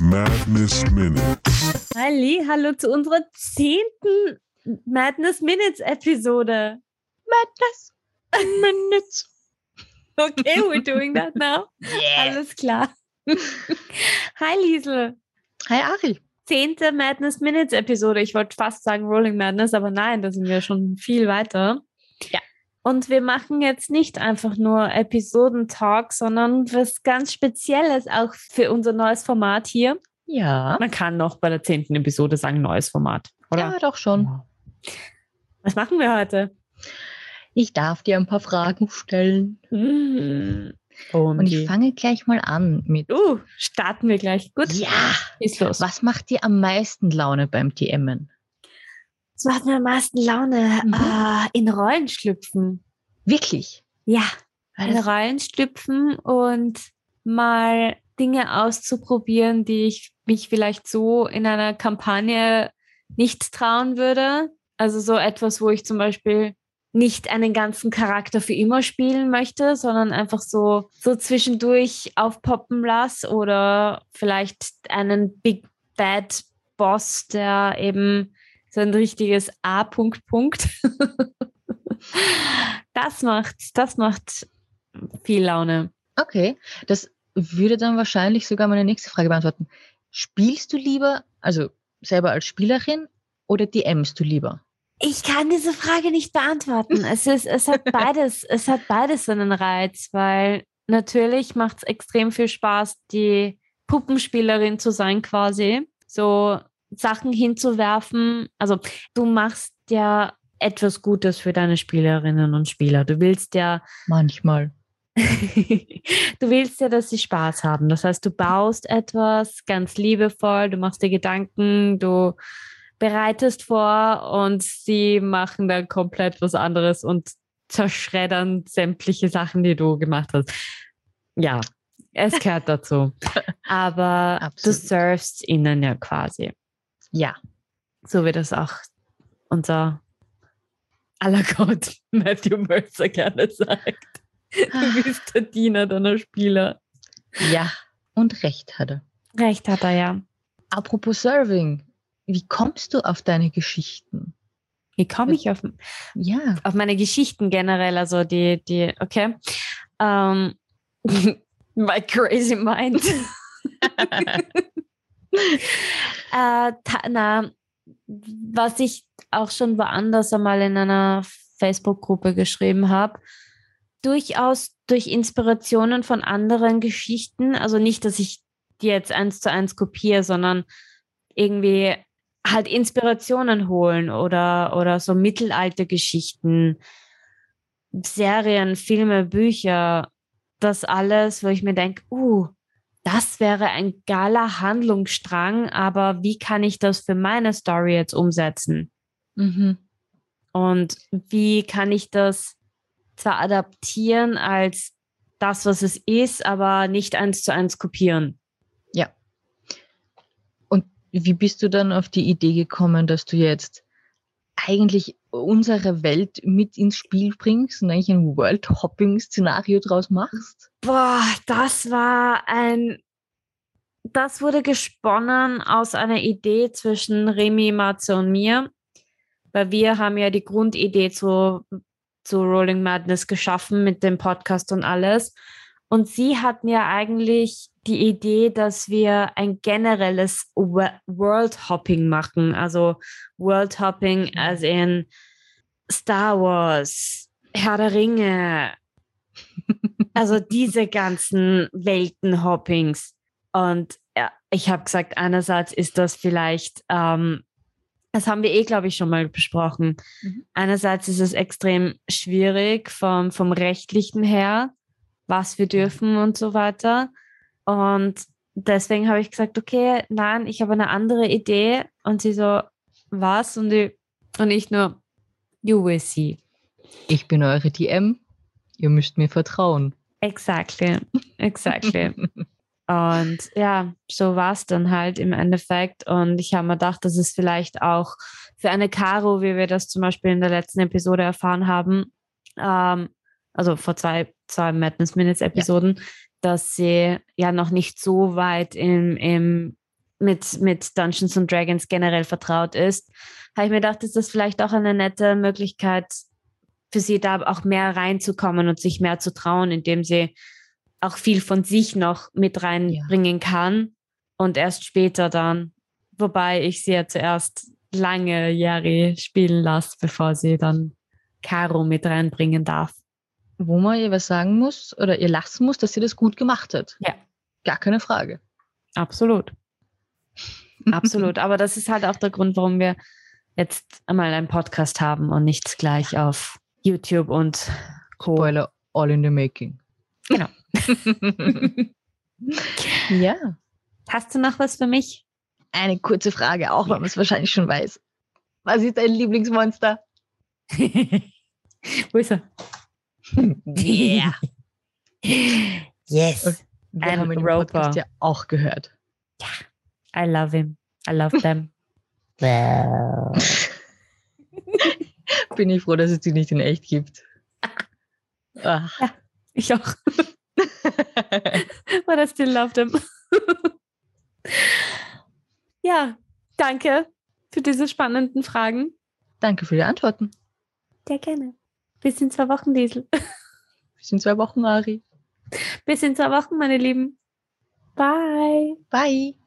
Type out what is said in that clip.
Madness Minutes. Halli, hallo zu unserer zehnten Madness Minutes Episode. Madness Minutes. Okay, we're doing that now. Yeah. Alles klar. Hi Liesel. Hi Ari. Zehnte Madness Minutes Episode. Ich wollte fast sagen Rolling Madness, aber nein, da sind wir schon viel weiter. Ja. Und wir machen jetzt nicht einfach nur Episodentalk, sondern was ganz Spezielles auch für unser neues Format hier. Ja. Man kann noch bei der zehnten Episode sagen, neues Format, oder? Ja, doch schon. Was machen wir heute? Ich darf dir ein paar Fragen stellen. Mm. Und ich fange gleich mal an mit. Uh, starten wir gleich. Gut, Ja. ist los. Was macht dir am meisten Laune beim DMen? Macht mir am meisten Laune? Mhm. Ah, in Rollen schlüpfen. Wirklich? Ja, in Rollen schlüpfen und mal Dinge auszuprobieren, die ich mich vielleicht so in einer Kampagne nicht trauen würde. Also so etwas, wo ich zum Beispiel nicht einen ganzen Charakter für immer spielen möchte, sondern einfach so, so zwischendurch aufpoppen lasse oder vielleicht einen Big Bad Boss, der eben so ein richtiges A-Punkt Punkt. das macht, das macht viel Laune. Okay. Das würde dann wahrscheinlich sogar meine nächste Frage beantworten. Spielst du lieber, also selber als Spielerin, oder DMst du lieber? Ich kann diese Frage nicht beantworten. Es ist, es hat beides, es hat beides so einen Reiz, weil natürlich macht es extrem viel Spaß, die Puppenspielerin zu sein, quasi. So Sachen hinzuwerfen. Also du machst ja etwas Gutes für deine Spielerinnen und Spieler. Du willst ja, Manchmal. du willst ja, dass sie Spaß haben. Das heißt, du baust etwas ganz liebevoll, du machst dir Gedanken, du bereitest vor und sie machen dann komplett was anderes und zerschreddern sämtliche Sachen, die du gemacht hast. Ja, es gehört dazu. Aber du Absolut. servst ihnen ja quasi. Ja. So wie das auch unser aller Gott Matthew Mercer gerne sagt. Du bist der Diener deiner Spieler. Ja. Und recht hat er. Recht hat er ja. Apropos Serving. Wie kommst du auf deine Geschichten? Wie komme ich auf, Ja. auf meine Geschichten generell? Also die, die, okay. Ähm, my crazy mind. äh, na, was ich auch schon woanders einmal in einer Facebook-Gruppe geschrieben habe, durchaus durch Inspirationen von anderen Geschichten, also nicht, dass ich die jetzt eins zu eins kopiere, sondern irgendwie halt Inspirationen holen oder, oder so Mittelaltergeschichten, Serien, Filme, Bücher, das alles, wo ich mir denke, uh, das wäre ein geiler Handlungsstrang, aber wie kann ich das für meine Story jetzt umsetzen? Mhm. Und wie kann ich das zwar adaptieren als das, was es ist, aber nicht eins zu eins kopieren? Ja. Und wie bist du dann auf die Idee gekommen, dass du jetzt eigentlich unsere Welt mit ins Spiel bringst und eigentlich ein World-Hopping-Szenario draus machst? Boah, das war ein. Das wurde gesponnen aus einer Idee zwischen Remy, Matze und mir. Weil wir haben ja die Grundidee zu, zu Rolling Madness geschaffen mit dem Podcast und alles. Und sie hatten ja eigentlich die Idee, dass wir ein generelles Wo- World Hopping machen. Also World Hopping as in Star Wars, Herr der Ringe, also diese ganzen Weltenhoppings. Und ja, ich habe gesagt, einerseits ist das vielleicht, ähm, das haben wir eh, glaube ich, schon mal besprochen. Mhm. Einerseits ist es extrem schwierig vom, vom rechtlichen her, was wir dürfen und so weiter. Und deswegen habe ich gesagt, okay, nein, ich habe eine andere Idee. Und sie so, was? Und, die, und ich nur, you will see. Ich bin eure DM. Ihr müsst mir vertrauen. Exactly, exactly. Und ja, so war es dann halt im Endeffekt. Und ich habe mir gedacht, dass es vielleicht auch für eine Caro, wie wir das zum Beispiel in der letzten Episode erfahren haben, ähm, also vor zwei, zwei Madness Minutes Episoden, dass sie ja noch nicht so weit im, im mit, mit Dungeons and Dragons generell vertraut ist, habe ich mir gedacht, ist das vielleicht auch eine nette Möglichkeit für sie da auch mehr reinzukommen und sich mehr zu trauen, indem sie auch viel von sich noch mit reinbringen ja. kann und erst später dann, wobei ich sie ja zuerst lange Jahre spielen lasse, bevor sie dann Caro mit reinbringen darf. Wo man ihr was sagen muss oder ihr lassen muss, dass sie das gut gemacht hat. Ja. Gar keine Frage. Absolut. Absolut. Aber das ist halt auch der Grund, warum wir jetzt einmal einen Podcast haben und nichts gleich auf YouTube und Co. Spoiler all in the making. Genau. ja. Hast du noch was für mich? Eine kurze Frage, auch wenn man es wahrscheinlich schon weiß. Was ist dein Lieblingsmonster? Wo ist er? Yeah. yes. Wir Ein haben ihn im Podcast ja auch gehört. Ja. I love him. I love them. Bin ich froh, dass es die nicht in echt gibt. Ah. Ja, ich auch. But I still love them. ja, danke für diese spannenden Fragen. Danke für die Antworten. Sehr gerne. Bis in zwei Wochen, Diesel. Bis in zwei Wochen, Ari. Bis in zwei Wochen, meine Lieben. Bye. Bye.